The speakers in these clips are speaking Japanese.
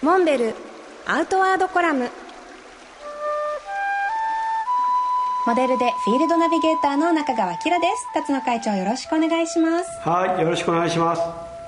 モンベルアウトワードコラム。モデルでフィールドナビゲーターの中川きらです。辰野会長よろしくお願いします。はいよろしくお願いします。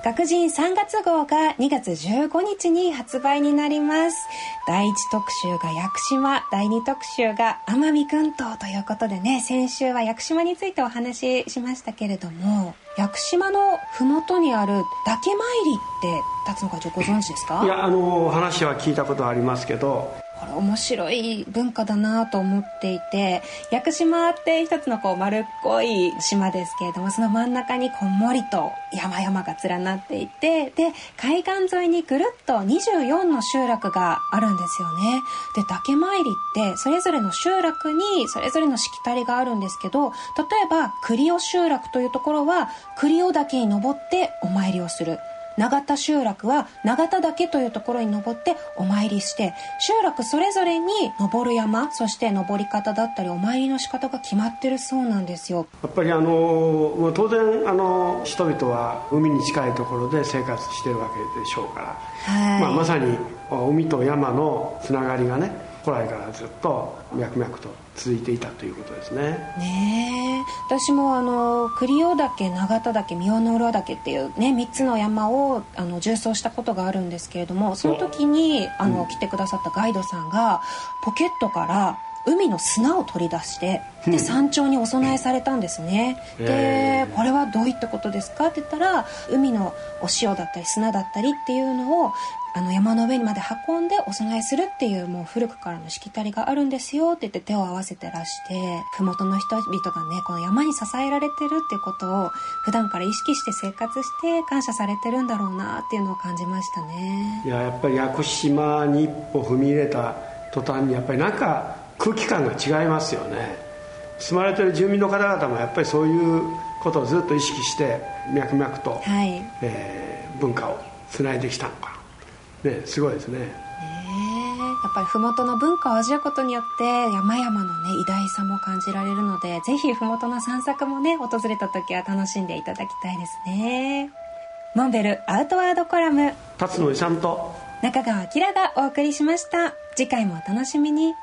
学人3月号が2月15日に発売になります。第1特集が屋久島第2特集が奄美群島ということでね先週は屋久島についてお話ししましたけれども屋久島の麓にある岳参りって辰野会長ご存知ですか？いやあの話は聞いたことありますけどこれ面白い文化だなと思っていて屋久島って一つのこう丸っこい島ですけれどもその真ん中にこんもりと山々が連なっていてで海岸沿いにぐるっと24の集落があるんですよね。で岳参りってそれぞれの集落にそれぞれのしきたりがあるんですけど例えば栗尾集落というところは栗尾岳に登ってお参りをする。永田集落は永田岳というところに登ってお参りして集落それぞれに登る山そして登り方だったりお参りの仕方が決まってるそうなんですよ。やっぱりあの当然あの人々は海に近いところで生活してるわけでしょうから、はい。まあ、まさに海と山のつながりがね古来からずっと脈々と続いていたということですね。ねえ私もあの栗尾岳永田岳三尾の浦岳っていうね3つの山をあの縦走したことがあるんですけれどもその時にあの、来てくださったガイドさんがポケットから海の砂を取り出してで山頂にお供えされたんですね、へでえこれはどういったことですか？って言ったら海のお塩だったり砂だったりっていうのをあの山の上にまで運んでお供えするっていうもう古くからのしきたりがあるんですよって言って手を合わせてらして麓の人々がねこの山に支えられてるっていうことを普段から意識して生活して感謝されてるんだろうなっていうのを感じましたね。いややっぱり屋久島に一歩踏み入れた途端にやっぱりなんか空気感が違いますよね。住まれてる住民の方々もやっぱりそういうことをずっと意識して脈々と、はい。えー文化をつないできたのか。なねすごいですね。ねえ。やっぱり麓の文化を味わうことによって山々のね偉大さも感じられるのでぜひ麓の散策もね訪れた時は楽しんでいただきたいですね。モンベルアウトワードコラム。辰野勇と中川明がお送りしました。次回もお楽しみに